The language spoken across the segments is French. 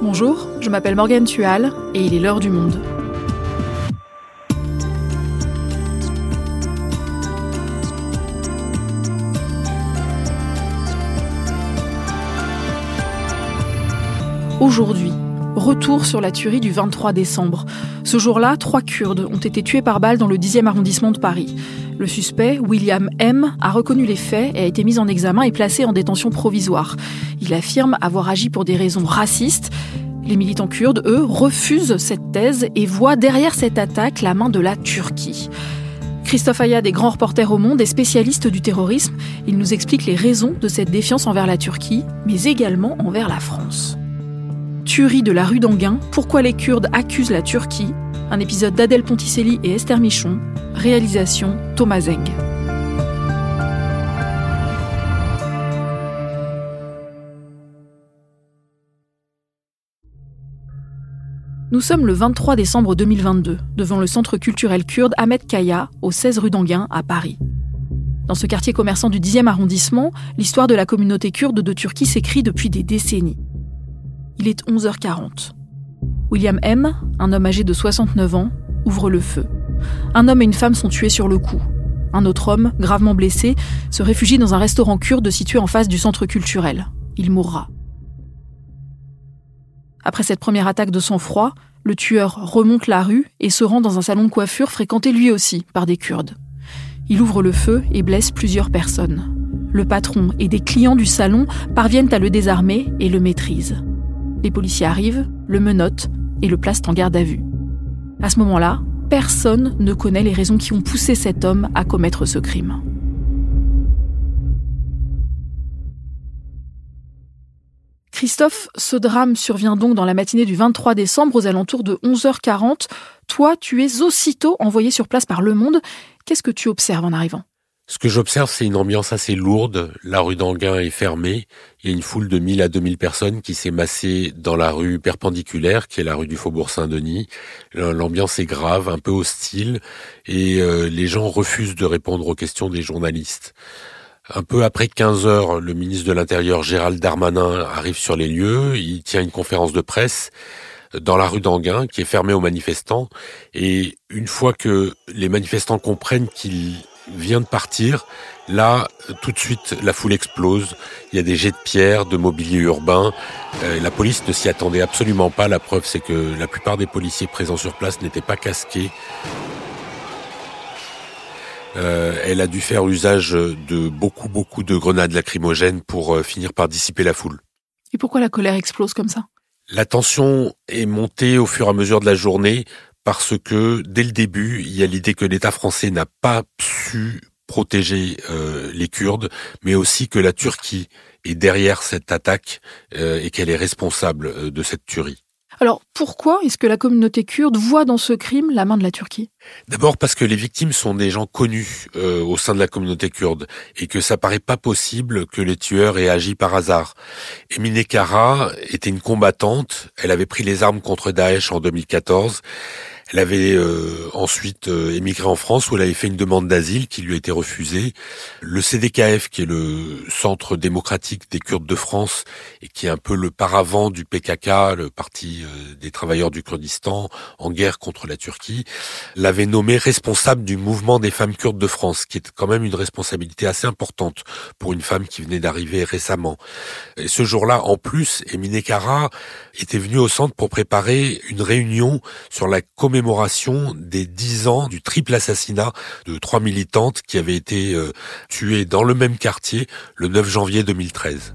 Bonjour, je m'appelle Morgane Tual et il est l'heure du monde. Aujourd'hui, retour sur la tuerie du 23 décembre. Ce jour-là, trois Kurdes ont été tués par balle dans le 10e arrondissement de Paris. Le suspect, William M., a reconnu les faits et a été mis en examen et placé en détention provisoire. Il affirme avoir agi pour des raisons racistes. Les militants kurdes, eux, refusent cette thèse et voient derrière cette attaque la main de la Turquie. Christophe Ayad est grand reporter au Monde et spécialiste du terrorisme. Il nous explique les raisons de cette défiance envers la Turquie, mais également envers la France. Tuerie de la rue d'Anguin, pourquoi les Kurdes accusent la Turquie, un épisode d'Adèle Ponticelli et Esther Michon, réalisation Thomas Zeng. Nous sommes le 23 décembre 2022, devant le centre culturel kurde Ahmed Kaya, au 16 rue d'Anguin, à Paris. Dans ce quartier commerçant du 10e arrondissement, l'histoire de la communauté kurde de Turquie s'écrit depuis des décennies. Il est 11h40. William M., un homme âgé de 69 ans, ouvre le feu. Un homme et une femme sont tués sur le coup. Un autre homme, gravement blessé, se réfugie dans un restaurant kurde situé en face du centre culturel. Il mourra. Après cette première attaque de sang-froid, le tueur remonte la rue et se rend dans un salon de coiffure fréquenté lui aussi par des Kurdes. Il ouvre le feu et blesse plusieurs personnes. Le patron et des clients du salon parviennent à le désarmer et le maîtrisent. Les policiers arrivent, le menottent et le placent en garde à vue. À ce moment-là, personne ne connaît les raisons qui ont poussé cet homme à commettre ce crime. Christophe, ce drame survient donc dans la matinée du 23 décembre aux alentours de 11h40. Toi, tu es aussitôt envoyé sur place par Le Monde. Qu'est-ce que tu observes en arrivant? Ce que j'observe, c'est une ambiance assez lourde. La rue d'Anguin est fermée. Il y a une foule de 1000 à 2000 personnes qui s'est massée dans la rue perpendiculaire, qui est la rue du Faubourg Saint-Denis. L'ambiance est grave, un peu hostile, et euh, les gens refusent de répondre aux questions des journalistes. Un peu après 15 heures, le ministre de l'Intérieur Gérald Darmanin arrive sur les lieux. Il tient une conférence de presse dans la rue d'Anguin, qui est fermée aux manifestants. Et une fois que les manifestants comprennent qu'il vient de partir, là, tout de suite, la foule explose. Il y a des jets de pierre, de mobilier urbain. Euh, la police ne s'y attendait absolument pas. La preuve, c'est que la plupart des policiers présents sur place n'étaient pas casqués. Euh, elle a dû faire usage de beaucoup, beaucoup de grenades lacrymogènes pour euh, finir par dissiper la foule. Et pourquoi la colère explose comme ça? La tension est montée au fur et à mesure de la journée parce que dès le début, il y a l'idée que l'État français n'a pas su protéger euh, les Kurdes, mais aussi que la Turquie est derrière cette attaque et qu'elle est responsable de cette tuerie. Alors pourquoi est-ce que la communauté kurde voit dans ce crime la main de la Turquie? D'abord parce que les victimes sont des gens connus euh, au sein de la communauté kurde et que ça paraît pas possible que les tueurs aient agi par hasard. Emine Kara était une combattante, elle avait pris les armes contre Daesh en 2014. Elle avait euh, ensuite euh, émigré en France où elle avait fait une demande d'asile qui lui a été refusée. Le CDKF, qui est le Centre démocratique des Kurdes de France et qui est un peu le paravent du PKK, le Parti euh, des travailleurs du Kurdistan, en guerre contre la Turquie, l'avait nommé responsable du mouvement des femmes kurdes de France, qui est quand même une responsabilité assez importante pour une femme qui venait d'arriver récemment. Et ce jour-là, en plus, Emine Kara était venue au centre pour préparer une réunion sur la des dix ans du triple assassinat de trois militantes qui avaient été euh, tuées dans le même quartier le 9 janvier 2013.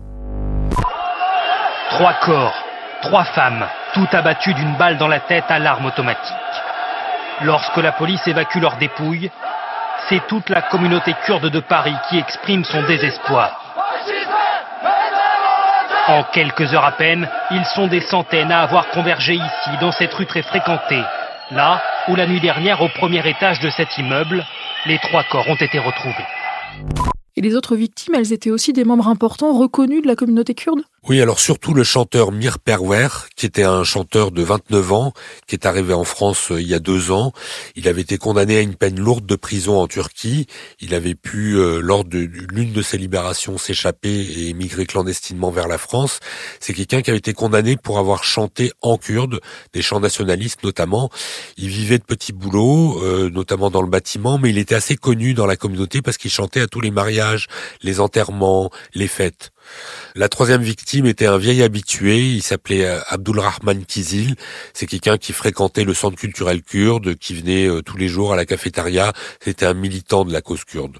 Trois corps, trois femmes, toutes abattues d'une balle dans la tête à l'arme automatique. Lorsque la police évacue leurs dépouilles, c'est toute la communauté kurde de Paris qui exprime son désespoir. En quelques heures à peine, ils sont des centaines à avoir convergé ici, dans cette rue très fréquentée, Là où la nuit dernière, au premier étage de cet immeuble, les trois corps ont été retrouvés. Et les autres victimes, elles étaient aussi des membres importants reconnus de la communauté kurde? Oui, alors surtout le chanteur Mir Perwer, qui était un chanteur de 29 ans, qui est arrivé en France euh, il y a deux ans. Il avait été condamné à une peine lourde de prison en Turquie. Il avait pu, euh, lors de l'une de ses libérations, s'échapper et émigrer clandestinement vers la France. C'est quelqu'un qui avait été condamné pour avoir chanté en kurde, des chants nationalistes notamment. Il vivait de petits boulots, euh, notamment dans le bâtiment, mais il était assez connu dans la communauté parce qu'il chantait à tous les mariages, les enterrements, les fêtes. La troisième victime était un vieil habitué, il s'appelait euh, Abdulrahman Kizil. C'est quelqu'un qui fréquentait le centre culturel kurde, qui venait euh, tous les jours à la cafétéria. C'était un militant de la cause kurde.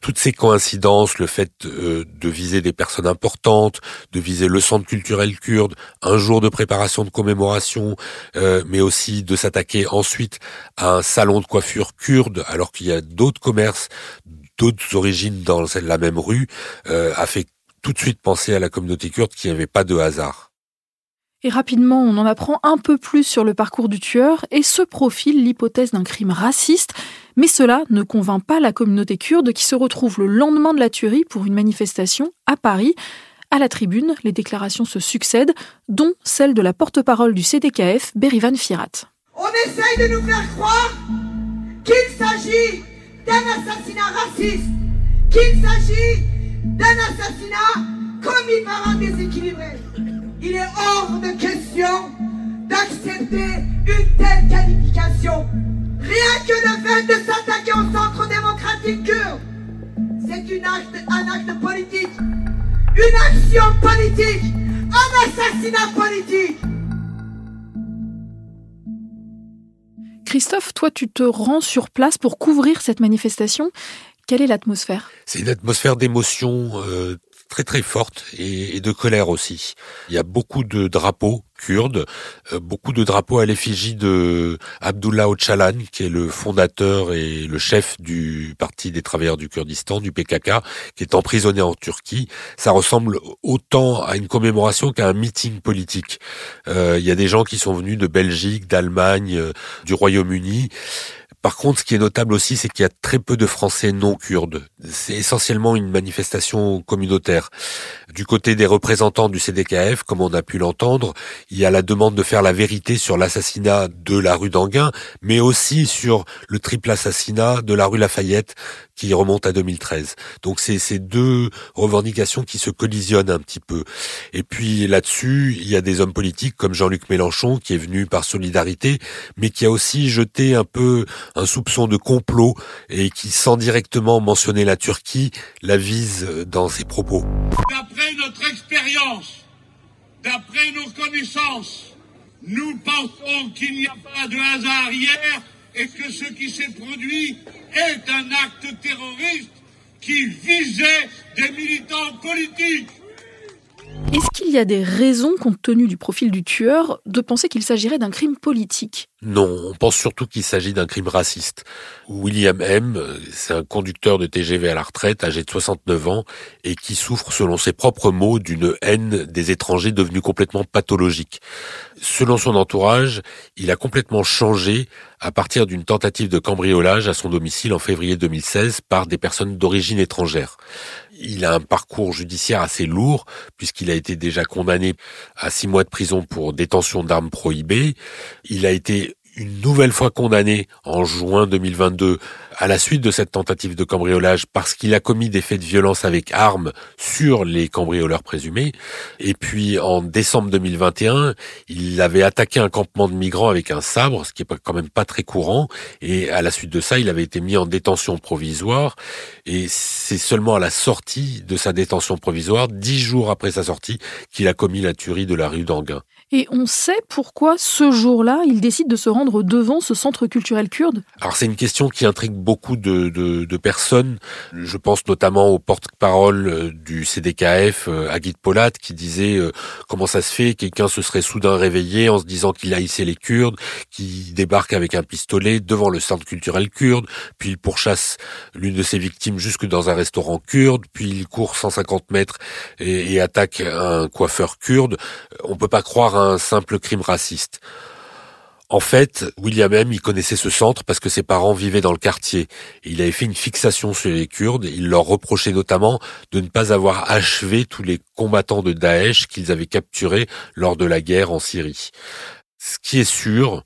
Toutes ces coïncidences, le fait euh, de viser des personnes importantes, de viser le centre culturel kurde, un jour de préparation de commémoration, mais aussi de s'attaquer ensuite à un salon de coiffure kurde, alors qu'il y a d'autres commerces d'autres origines dans la même rue, a fait tout de suite penser à la communauté kurde qui n'avait pas de hasard. Et rapidement, on en apprend un peu plus sur le parcours du tueur et se profile l'hypothèse d'un crime raciste. Mais cela ne convainc pas la communauté kurde qui se retrouve le lendemain de la tuerie pour une manifestation à Paris. À la tribune, les déclarations se succèdent, dont celle de la porte-parole du CDKF, Berivan Firat. On essaye de nous faire croire qu'il s'agit d'un assassinat raciste, qu'il s'agit d'un assassinat commis par un déséquilibré. Il est hors de question d'accepter une telle qualification. Rien que le fait de s'attaquer au centre démocratique kurde, c'est un acte politique, une action politique, un assassinat politique. Christophe, toi, tu te rends sur place pour couvrir cette manifestation. Quelle est l'atmosphère? C'est une atmosphère d'émotion euh, très très forte et, de colère aussi. Il y a beaucoup de drapeaux kurdes, euh, beaucoup de drapeaux à l'effigie de Abdullah Öcalan, qui est le fondateur et le chef du Parti des travailleurs du Kurdistan, du PKK, qui est emprisonné en Turquie. Ça ressemble autant à une commémoration qu'à un meeting politique. Euh, il y a des gens qui sont venus de Belgique, d'Allemagne, du Royaume-Uni. Par contre, ce qui est notable aussi, c'est qu'il y a très peu de Français non kurdes. C'est essentiellement une manifestation communautaire. Du côté des représentants du CDKF, comme on a pu l'entendre, il y a la demande de faire la vérité sur l'assassinat de la rue d'Anguin, mais aussi sur le triple assassinat de la rue Lafayette, qui remonte à 2013. Donc c'est ces deux revendications qui se collisionnent un petit peu. Et puis là-dessus, il y a des hommes politiques comme Jean-Luc Mélenchon qui est venu par solidarité, mais qui a aussi jeté un peu un soupçon de complot et qui, sans directement mentionner la Turquie, la vise dans ses propos. D'après notre expérience, d'après nos connaissances, nous pensons qu'il n'y a pas de hasard hier et que ce qui s'est produit est un acte terroriste qui visait des militants politiques. Est-ce qu'il y a des raisons, compte tenu du profil du tueur, de penser qu'il s'agirait d'un crime politique? Non, on pense surtout qu'il s'agit d'un crime raciste. William M., c'est un conducteur de TGV à la retraite, âgé de 69 ans, et qui souffre, selon ses propres mots, d'une haine des étrangers devenue complètement pathologique. Selon son entourage, il a complètement changé à partir d'une tentative de cambriolage à son domicile en février 2016 par des personnes d'origine étrangère. Il a un parcours judiciaire assez lourd puisqu'il a été déjà condamné à six mois de prison pour détention d'armes prohibées. Il a été une nouvelle fois condamné en juin 2022 à la suite de cette tentative de cambriolage parce qu'il a commis des faits de violence avec armes sur les cambrioleurs présumés. Et puis en décembre 2021, il avait attaqué un campement de migrants avec un sabre, ce qui est quand même pas très courant. Et à la suite de ça, il avait été mis en détention provisoire. Et c'est seulement à la sortie de sa détention provisoire, dix jours après sa sortie, qu'il a commis la tuerie de la rue d'Anguin. Et on sait pourquoi ce jour-là, il décide de se rendre devant ce centre culturel kurde Alors c'est une question qui intrigue beaucoup de, de, de personnes. Je pense notamment au porte-parole euh, du CDKF, euh, Agit Polat, qui disait euh, comment ça se fait, quelqu'un se serait soudain réveillé en se disant qu'il haïssait les Kurdes, qui débarque avec un pistolet devant le centre culturel kurde, puis il pourchasse l'une de ses victimes jusque dans un restaurant kurde, puis il court 150 mètres et, attaque un coiffeur kurde. On peut pas croire simple crime raciste. En fait, William M, connaissait ce centre parce que ses parents vivaient dans le quartier. Il avait fait une fixation sur les Kurdes. Il leur reprochait notamment de ne pas avoir achevé tous les combattants de Daesh qu'ils avaient capturés lors de la guerre en Syrie. Ce qui est sûr,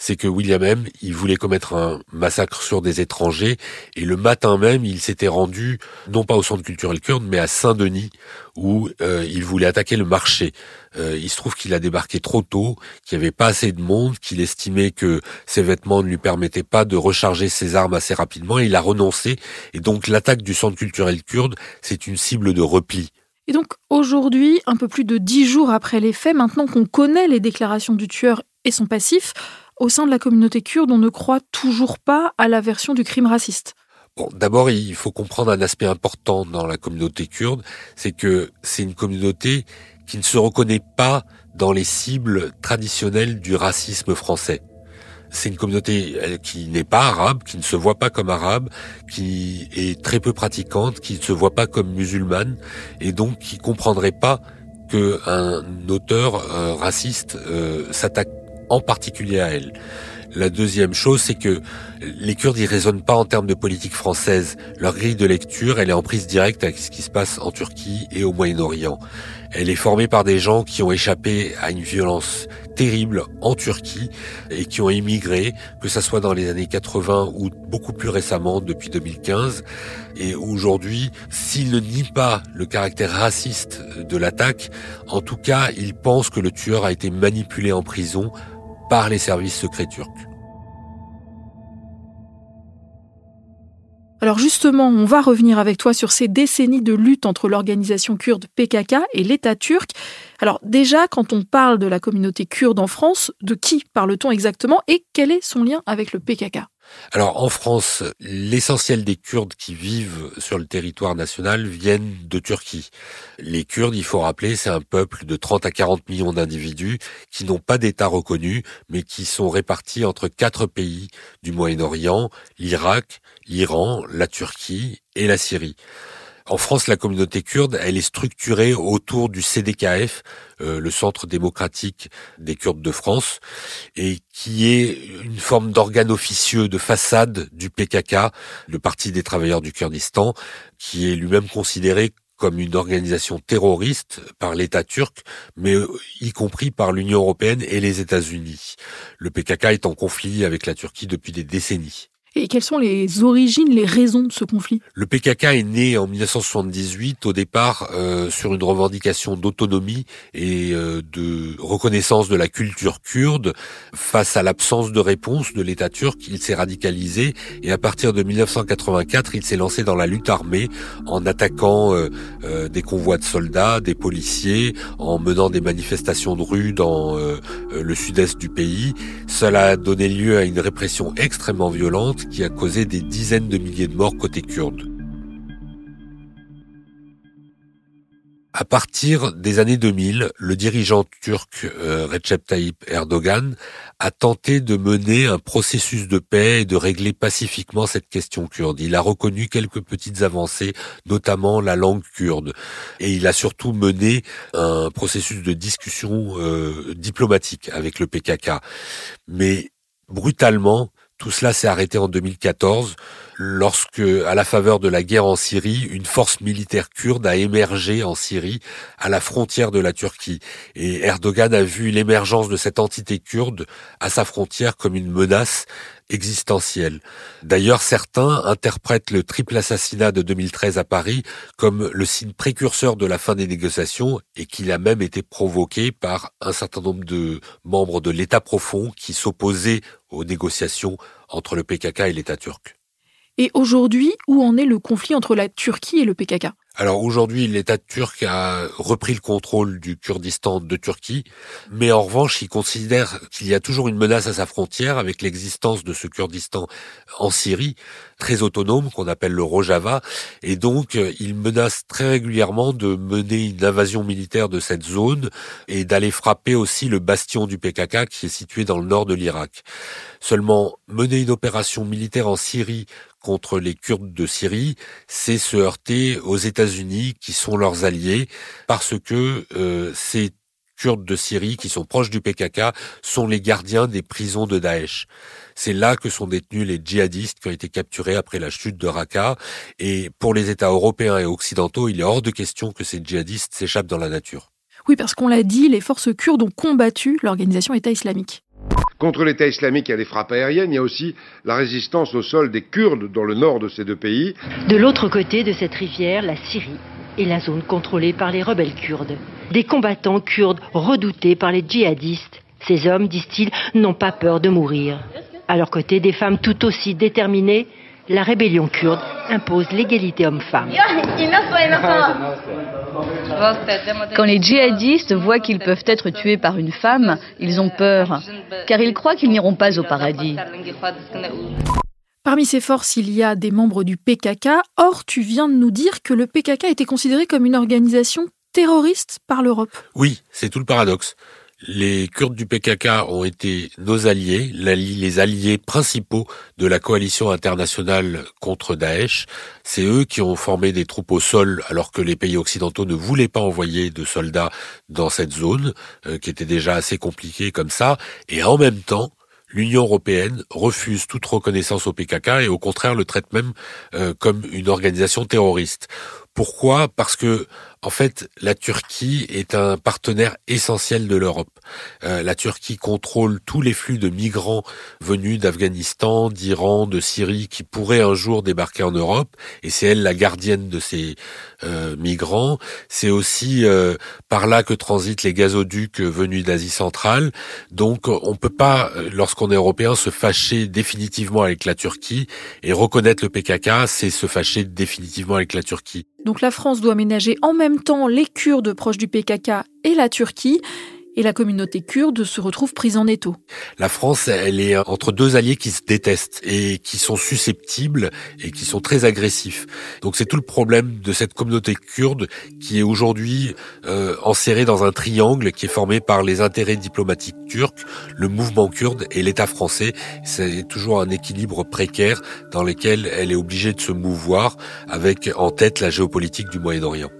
c'est que William M, il voulait commettre un massacre sur des étrangers, et le matin même, il s'était rendu, non pas au centre culturel kurde, mais à Saint-Denis, où euh, il voulait attaquer le marché. Euh, il se trouve qu'il a débarqué trop tôt, qu'il n'y avait pas assez de monde, qu'il estimait que ses vêtements ne lui permettaient pas de recharger ses armes assez rapidement, et il a renoncé, et donc l'attaque du centre culturel kurde, c'est une cible de repli. Et donc aujourd'hui, un peu plus de dix jours après les faits, maintenant qu'on connaît les déclarations du tueur et son passif, au sein de la communauté kurde, on ne croit toujours pas à la version du crime raciste. Bon, d'abord, il faut comprendre un aspect important dans la communauté kurde, c'est que c'est une communauté qui ne se reconnaît pas dans les cibles traditionnelles du racisme français. C'est une communauté qui n'est pas arabe, qui ne se voit pas comme arabe, qui est très peu pratiquante, qui ne se voit pas comme musulmane, et donc qui comprendrait pas qu'un auteur euh, raciste euh, s'attaque en particulier à elle. La deuxième chose, c'est que les Kurdes, ils raisonnent pas en termes de politique française. Leur grille de lecture, elle est en prise directe avec ce qui se passe en Turquie et au Moyen-Orient. Elle est formée par des gens qui ont échappé à une violence terrible en Turquie et qui ont émigré, que ce soit dans les années 80 ou beaucoup plus récemment depuis 2015. Et aujourd'hui, s'ils ne nient pas le caractère raciste de l'attaque, en tout cas, ils pensent que le tueur a été manipulé en prison par les services secrets turcs. Alors justement, on va revenir avec toi sur ces décennies de lutte entre l'organisation kurde PKK et l'État turc. Alors déjà, quand on parle de la communauté kurde en France, de qui parle-t-on exactement et quel est son lien avec le PKK alors en France, l'essentiel des Kurdes qui vivent sur le territoire national viennent de Turquie. Les Kurdes, il faut rappeler, c'est un peuple de 30 à 40 millions d'individus qui n'ont pas d'État reconnu, mais qui sont répartis entre quatre pays du Moyen-Orient, l'Irak, l'Iran, la Turquie et la Syrie. En France, la communauté kurde, elle est structurée autour du CDKF, euh, le Centre démocratique des Kurdes de France, et qui est une forme d'organe officieux de façade du PKK, le Parti des travailleurs du Kurdistan, qui est lui-même considéré comme une organisation terroriste par l'État turc, mais euh, y compris par l'Union européenne et les États-Unis. Le PKK est en conflit avec la Turquie depuis des décennies. Et quelles sont les origines, les raisons de ce conflit? Le PKK est né en 1978 au départ euh, sur une revendication d'autonomie et euh, de reconnaissance de la culture kurde face à l'absence de réponse de l'État turc. Il s'est radicalisé et à partir de 1984, il s'est lancé dans la lutte armée en attaquant euh, des convois de soldats, des policiers, en menant des manifestations de rue dans le sud-est du pays. Cela a donné lieu à une répression extrêmement violente qui a causé des dizaines de milliers de morts côté kurde. À partir des années 2000, le dirigeant turc euh, Recep Tayyip Erdogan a tenté de mener un processus de paix et de régler pacifiquement cette question kurde. Il a reconnu quelques petites avancées, notamment la langue kurde, et il a surtout mené un processus de discussion euh, diplomatique avec le PKK. Mais brutalement, tout cela s'est arrêté en 2014 lorsque, à la faveur de la guerre en Syrie, une force militaire kurde a émergé en Syrie à la frontière de la Turquie. Et Erdogan a vu l'émergence de cette entité kurde à sa frontière comme une menace existentielle. D'ailleurs, certains interprètent le triple assassinat de 2013 à Paris comme le signe précurseur de la fin des négociations et qu'il a même été provoqué par un certain nombre de membres de l'État profond qui s'opposaient aux négociations entre le PKK et l'État turc. Et aujourd'hui, où en est le conflit entre la Turquie et le PKK alors aujourd'hui, l'État turc a repris le contrôle du Kurdistan de Turquie, mais en revanche, il considère qu'il y a toujours une menace à sa frontière avec l'existence de ce Kurdistan en Syrie, très autonome, qu'on appelle le Rojava, et donc il menace très régulièrement de mener une invasion militaire de cette zone et d'aller frapper aussi le bastion du PKK qui est situé dans le nord de l'Irak. Seulement, mener une opération militaire en Syrie contre les Kurdes de Syrie, c'est se heurter aux États-Unis qui sont leurs alliés, parce que euh, c'est Kurdes de Syrie qui sont proches du PKK sont les gardiens des prisons de Daesh. C'est là que sont détenus les djihadistes qui ont été capturés après la chute de Raqqa. Et pour les États européens et occidentaux, il est hors de question que ces djihadistes s'échappent dans la nature. Oui, parce qu'on l'a dit, les forces kurdes ont combattu l'organisation État islamique. Contre l'État islamique, a les frappes aériennes, il y a aussi la résistance au sol des Kurdes dans le nord de ces deux pays. De l'autre côté de cette rivière, la Syrie et la zone contrôlée par les rebelles kurdes. Des combattants kurdes redoutés par les djihadistes. Ces hommes, disent-ils, n'ont pas peur de mourir. À leur côté, des femmes tout aussi déterminées, la rébellion kurde impose l'égalité homme-femme. Quand les djihadistes voient qu'ils peuvent être tués par une femme, ils ont peur, car ils croient qu'ils n'iront pas au paradis. Parmi ces forces, il y a des membres du PKK. Or, tu viens de nous dire que le PKK était considéré comme une organisation terroriste par l'Europe. Oui, c'est tout le paradoxe. Les Kurdes du PKK ont été nos alliés, les alliés principaux de la coalition internationale contre Daesh. C'est eux qui ont formé des troupes au sol alors que les pays occidentaux ne voulaient pas envoyer de soldats dans cette zone, euh, qui était déjà assez compliquée comme ça. Et en même temps, l'Union européenne refuse toute reconnaissance au PKK et au contraire le traite même euh, comme une organisation terroriste. Pourquoi? Parce que en fait, la Turquie est un partenaire essentiel de l'Europe. Euh, la Turquie contrôle tous les flux de migrants venus d'Afghanistan, d'Iran, de Syrie qui pourraient un jour débarquer en Europe, et c'est elle la gardienne de ces euh, migrants. C'est aussi euh, par là que transitent les gazoducs venus d'Asie centrale. Donc, on peut pas, lorsqu'on est européen, se fâcher définitivement avec la Turquie et reconnaître le PKK, c'est se fâcher définitivement avec la Turquie. Donc la France doit ménager en même temps les Kurdes proches du PKK et la Turquie et la communauté kurde se retrouve prise en étau. La France, elle est entre deux alliés qui se détestent et qui sont susceptibles et qui sont très agressifs. Donc c'est tout le problème de cette communauté kurde qui est aujourd'hui euh, enserrée dans un triangle qui est formé par les intérêts diplomatiques turcs, le mouvement kurde et l'État français. C'est toujours un équilibre précaire dans lequel elle est obligée de se mouvoir avec en tête la géopolitique du Moyen-Orient.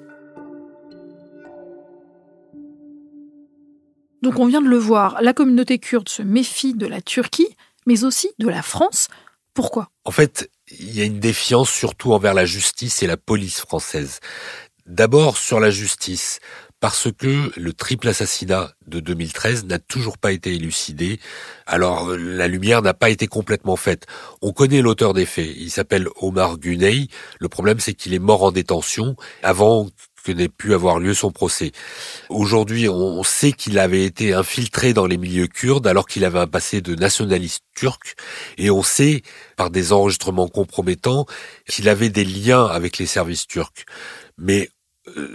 Donc on vient de le voir, la communauté kurde se méfie de la Turquie, mais aussi de la France. Pourquoi? En fait, il y a une défiance surtout envers la justice et la police française. D'abord sur la justice, parce que le triple assassinat de 2013 n'a toujours pas été élucidé. Alors la lumière n'a pas été complètement faite. On connaît l'auteur des faits. Il s'appelle Omar Gunei. Le problème c'est qu'il est mort en détention avant que n'ait pu avoir lieu son procès. Aujourd'hui, on sait qu'il avait été infiltré dans les milieux kurdes alors qu'il avait un passé de nationaliste turc et on sait par des enregistrements compromettants qu'il avait des liens avec les services turcs. Mais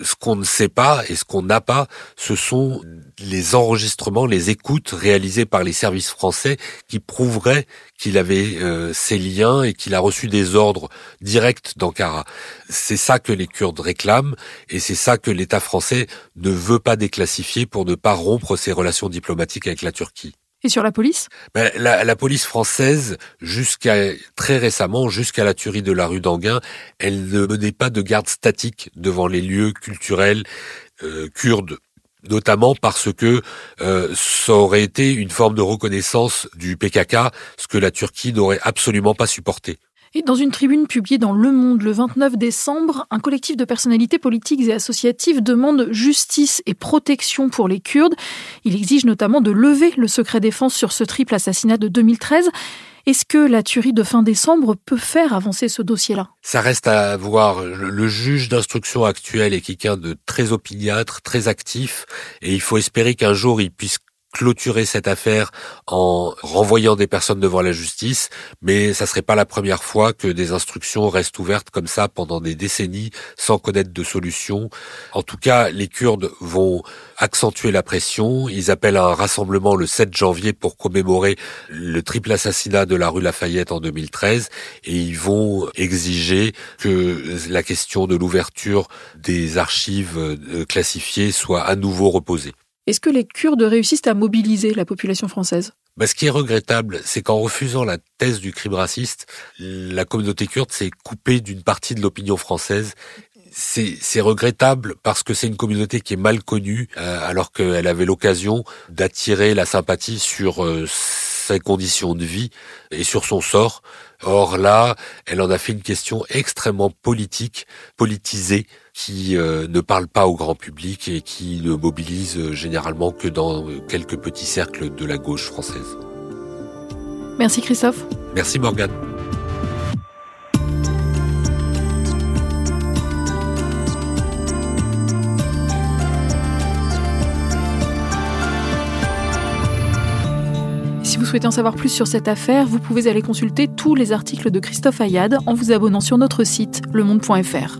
ce qu'on ne sait pas et ce qu'on n'a pas, ce sont les enregistrements, les écoutes réalisées par les services français qui prouveraient qu'il avait euh, ces liens et qu'il a reçu des ordres directs d'Ankara. C'est ça que les Kurdes réclament et c'est ça que l'État français ne veut pas déclassifier pour ne pas rompre ses relations diplomatiques avec la Turquie. Et sur la police? Ben, la, police française, jusqu'à très récemment, jusqu'à la tuerie de la rue d'Anguin, elle ne menait pas de garde statique devant les lieux culturels euh, kurdes notamment parce que euh, ça aurait été une forme de reconnaissance du PKK, ce que la Turquie n'aurait absolument pas supporté. Et dans une tribune publiée dans Le Monde le 29 décembre, un collectif de personnalités politiques et associatives demande justice et protection pour les Kurdes. Il exige notamment de lever le secret défense sur ce triple assassinat de 2013. Est-ce que la tuerie de fin décembre peut faire avancer ce dossier-là? Ça reste à voir. Le juge d'instruction actuel est quelqu'un de très opiniâtre, très actif, et il faut espérer qu'un jour il puisse clôturer cette affaire en renvoyant des personnes devant la justice, mais ça serait pas la première fois que des instructions restent ouvertes comme ça pendant des décennies sans connaître de solution. En tout cas, les Kurdes vont accentuer la pression. Ils appellent à un rassemblement le 7 janvier pour commémorer le triple assassinat de la rue Lafayette en 2013 et ils vont exiger que la question de l'ouverture des archives euh, classifiées soit à nouveau reposée. Est-ce que les Kurdes réussissent à mobiliser la population française? Bah, ce qui est regrettable, c'est qu'en refusant la thèse du crime raciste, la communauté kurde s'est coupée d'une partie de l'opinion française c'est regrettable parce que c'est une communauté qui est mal connue, euh, alors qu'elle avait l'occasion d'attirer la sympathie sur euh, ses conditions de vie et sur son sort. Or là, elle en a fait une question extrêmement politique, politisée, qui euh, ne parle pas au grand public et qui ne mobilise généralement que dans quelques petits cercles de la gauche française. Merci Christophe. Merci Morgane. Si vous souhaitez en savoir plus sur cette affaire, vous pouvez aller consulter tous les articles de Christophe Ayad en vous abonnant sur notre site lemonde.fr.